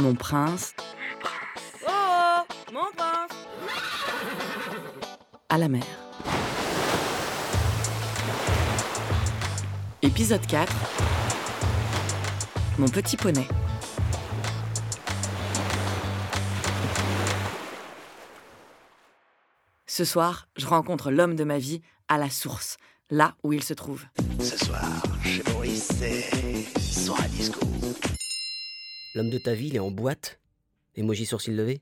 Mon prince. Oh, mon prince À la mer. Épisode 4. Mon petit poney. Ce soir, je rencontre l'homme de ma vie à la source, là où il se trouve. Ce soir, chez Maurice, c'est soir à disco. L'homme de ta vie, il est en boîte Emoji sourcil levé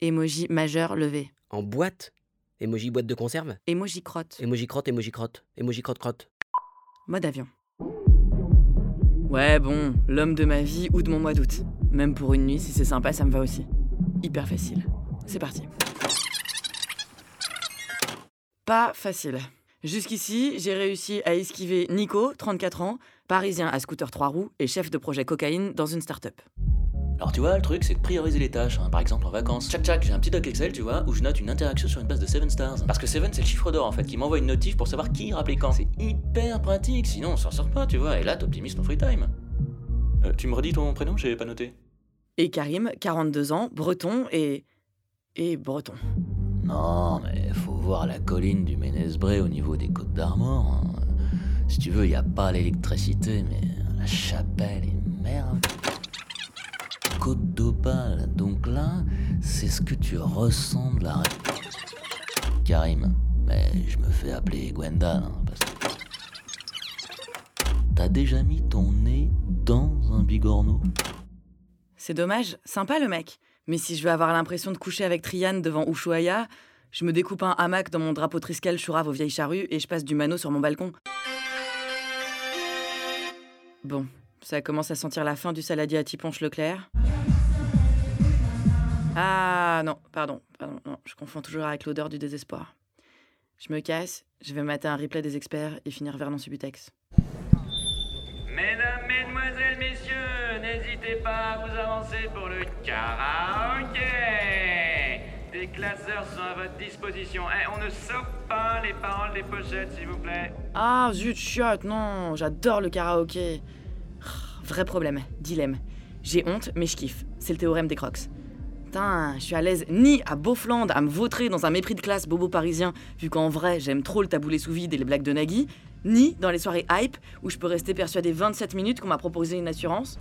Emoji majeur levé. En boîte Emoji boîte de conserve Emoji crotte. Emoji crotte, emoji crotte. Emoji crotte crotte. Mode avion. Ouais, bon, l'homme de ma vie ou de mon mois d'août. Même pour une nuit, si c'est sympa, ça me va aussi. Hyper facile. C'est parti. Pas facile. Jusqu'ici, j'ai réussi à esquiver Nico, 34 ans, parisien à scooter 3 roues et chef de projet cocaïne dans une start-up. Alors tu vois, le truc c'est de prioriser les tâches, hein. par exemple en vacances. Tchac tchac, j'ai un petit doc Excel, tu vois, où je note une interaction sur une base de 7 stars. Parce que 7 c'est le chiffre d'or en fait, qui m'envoie une notif pour savoir qui rappelait quand. C'est hyper pratique, sinon on s'en sort pas, tu vois, et là t'optimises ton free time. Euh, tu me redis ton prénom, j'ai pas noté. Et Karim, 42 ans, breton et. et breton. Non, mais faut voir la colline du Ménesbré au niveau des côtes d'Armor. hein. Si tu veux, y a pas l'électricité, mais la chapelle est merde. Côte d'Opale, donc là, c'est ce que tu ressens de la. Karim, mais je me fais appeler Gwendal, hein, parce que. T'as déjà mis ton nez dans un bigorneau C'est dommage, sympa le mec. Mais si je veux avoir l'impression de coucher avec Triane devant Ushuaïa, je me découpe un hamac dans mon drapeau triskel chourave aux vieilles charrues et je passe du mano sur mon balcon. Bon, ça commence à sentir la fin du saladier à Tiponche Leclerc. Ah non, pardon, pardon, non, je confonds toujours avec l'odeur du désespoir. Je me casse, je vais mater un replay des experts et finir Vernon Subutex. Mesdames, Mesdemoiselles, Messieurs, n'hésitez pas à vous avancer pour le karaoké. Des classeurs sont à votre disposition. Eh, on ne sauve pas les paroles des pochettes, s'il vous plaît. Ah zut, chiotte, non, j'adore le karaoké. Vrai problème, dilemme. J'ai honte, mais je kiffe. C'est le théorème des crocs. Putain, je suis à l'aise ni à Beaufland à me vautrer dans un mépris de classe bobo parisien, vu qu'en vrai j'aime trop le taboulé sous vide et les blagues de Nagui, ni dans les soirées hype où je peux rester persuadé 27 minutes qu'on m'a proposé une assurance.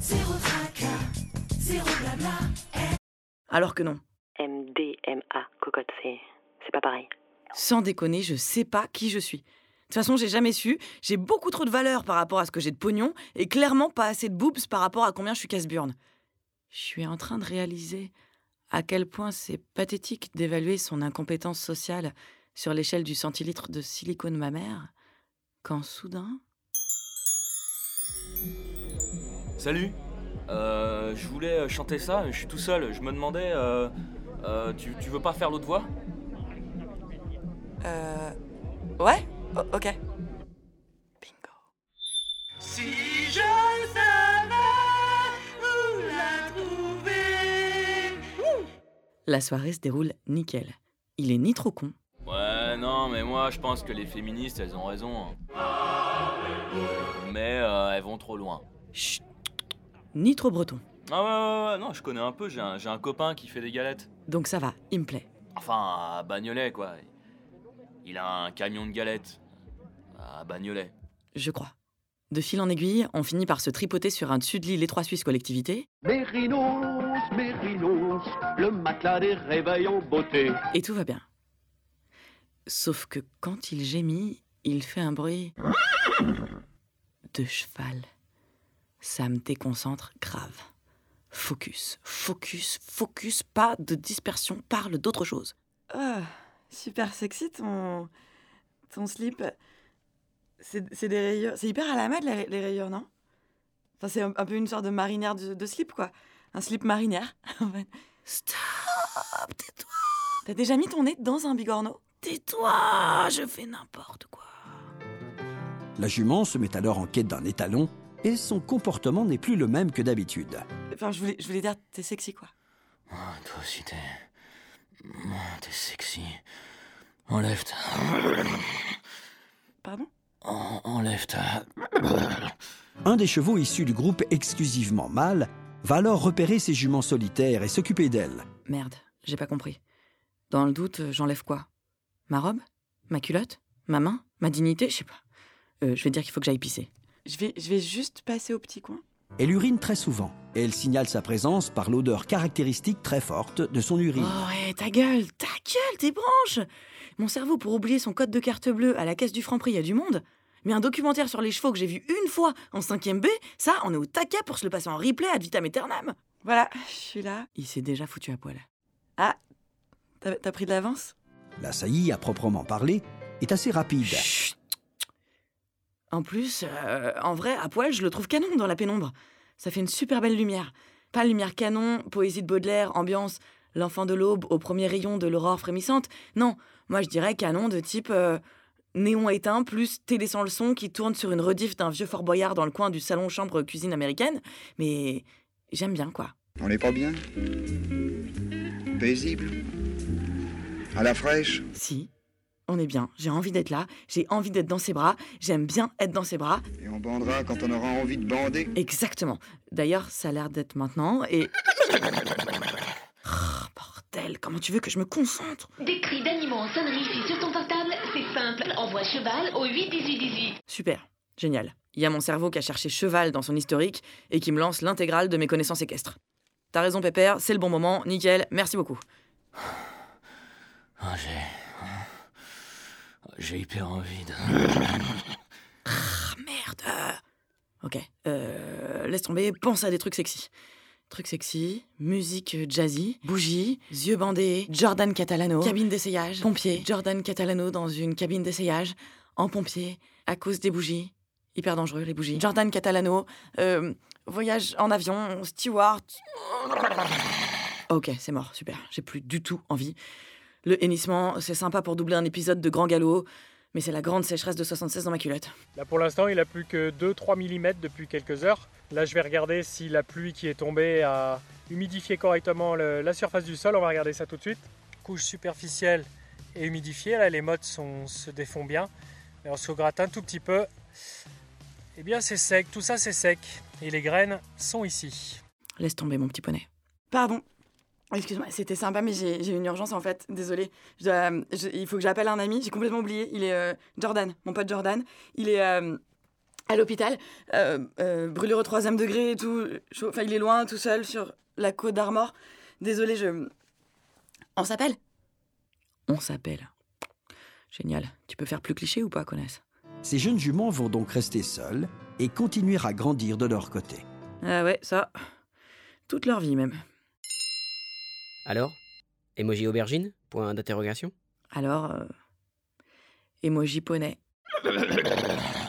Alors que non. MDMA, cocotte, c'est c'est pas pareil. Sans déconner, je sais pas qui je suis. De toute façon, j'ai jamais su. J'ai beaucoup trop de valeur par rapport à ce que j'ai de pognon et clairement pas assez de boobs par rapport à combien je suis casse-burne. Je suis en train de réaliser à quel point c'est pathétique d'évaluer son incompétence sociale sur l'échelle du centilitre de silicone mammaire quand soudain. Salut. Euh, je voulais euh, chanter ça, je suis tout seul. Je me demandais, euh, euh, tu, tu veux pas faire l'autre voix? Euh. Ouais Ok. Bingo. Si je savais où la trouver. La soirée se déroule nickel. Il est ni trop con, Ouais, non, mais moi je pense que les féministes elles ont raison. hein. Mais euh, elles vont trop loin. chut, ni trop breton. Ah ouais, ouais, ouais, non, je connais un peu, j'ai un, j'ai un copain qui fait des galettes. Donc ça va, il me plaît. Enfin, à Bagnolet quoi. Il a un camion de galettes. À Bagnolet. Je crois. De fil en aiguille, on finit par se tripoter sur un dessus de lit Les Trois Suisses collectivité, Mérinos, Mérinos, le matelas des réveils en beauté. et tout va bien. Sauf que quand il gémit, il fait un bruit de cheval. Ça me déconcentre grave. Focus, focus, focus, pas de dispersion, parle d'autre chose. Ah, super sexy ton, ton slip. C'est c'est des rayures. C'est hyper à la mode les, les rayures, non? Enfin, c'est un, un peu une sorte de marinière de, de slip, quoi. Un slip marinière. en fait. Stop, tais-toi, T'as déjà mis ton nez dans un bigorneau? Tais-toi, je fais n'importe quoi. La jument se met alors en quête d'un étalon et son comportement n'est plus le même que d'habitude. Enfin, je voulais, je voulais dire, t'es sexy, quoi. Ah, toi aussi t'es. Ah, T'es sexy. Enlève ta. Pardon? En- Enlève ta. Un des chevaux issus du groupe exclusivement mâle va alors repérer ses juments solitaires et s'occuper d'elles. Merde, j'ai pas compris. Dans le doute, euh, j'enlève quoi? Ma robe? Ma culotte? Ma main? Ma dignité? Je sais pas. Euh, je vais dire qu'il faut que j'aille pisser. Je vais, je vais juste passer au petit coin. Elle urine très souvent et elle signale sa présence par l'odeur caractéristique très forte de son urine. Oh ouais, ta gueule, ta gueule, tes branches Mon cerveau, pour oublier son code de carte bleue à la caisse du Franprix, il y a du monde. Mais un documentaire sur les chevaux que j'ai vu une fois en 5ème B, ça, on est au taquet pour se le passer en replay ad vitam aeternam. Voilà, je suis là. Il s'est déjà foutu à poil. Ah, t'as t'as pris de l'avance? La saillie, à proprement parler, est assez rapide. Chut. En plus, euh, en vrai, à poil, je le trouve canon dans la pénombre. Ça fait une super belle lumière. Pas lumière canon, poésie de Baudelaire, ambiance, l'enfant de l'aube au premier rayon de l'aurore frémissante. Non, moi je dirais canon de type euh, néon éteint plus télé sans le son qui tourne sur une rediff d'un vieux Fort Boyard dans le coin du salon chambre cuisine américaine. Mais j'aime bien quoi. On n'est pas bien? Paisible? À la fraîche? Si, on est bien. J'ai envie d'être là. J'ai envie d'être dans ses bras. J'aime bien être dans ses bras. Et on bandera quand on aura envie de bander Exactement. D'ailleurs, ça a l'air d'être maintenant et. Oh, bordel, comment tu veux que je me concentre? Des cris d'animaux en sonnerie sur ton portable, c'est simple. Envoie cheval au 8 18 18. Super, génial. Il y a mon cerveau qui a cherché cheval dans son historique et qui me lance l'intégrale de mes connaissances équestres. T'as raison, Pépère, c'est le bon moment, nickel, merci beaucoup. Ah, j'ai. J'ai hyper envie de. Ah, merde Ok, euh, laisse tomber, pense à des trucs sexy. Trucs sexy, musique jazzy, bougie, yeux bandés, Jordan Catalano, cabine d'essayage, pompier, Jordan Catalano dans une cabine d'essayage, en pompier, à cause des bougies. Hyper dangereux, les bougies. Jordan Catalano, euh, voyage en avion, steward. Ok, c'est mort, super. J'ai plus du tout envie. Le hennissement, c'est sympa pour doubler un épisode de Grand Galop, mais c'est la grande sécheresse de 76 dans ma culotte. Là pour l'instant, il a plus que 2-3 mm depuis quelques heures. Là, je vais regarder si la pluie qui est tombée a humidifié correctement le- la surface du sol. On va regarder ça tout de suite. Couche superficielle et humidifiée. Là, les mottes sont- se défont bien. Et on se gratte un tout petit peu. Eh bien, c'est sec. Tout ça, c'est sec. Et les graines sont ici. Laisse tomber, mon petit poney. Pardon. Excuse-moi, c'était sympa, mais j'ai j'ai une urgence en fait. Désolée. Je dois- je- il faut que j'appelle un ami. J'ai complètement oublié. Il est euh, Jordan, mon pote Jordan. Il est euh, à l'hôpital, euh, euh, brûlure au troisième degré et tout. Enfin, il est loin, tout seul, sur la côte d'Armor. Désolée, je. On s'appelle On s'appelle. Génial. Tu peux faire plus cliché ou pas, connaisse Ces jeunes juments vont donc rester seuls et continuer à grandir de leur côté. Ah ouais, ça. Toute leur vie même. Alors Emoji aubergine Point d'interrogation? Alors, euh, emoji poney.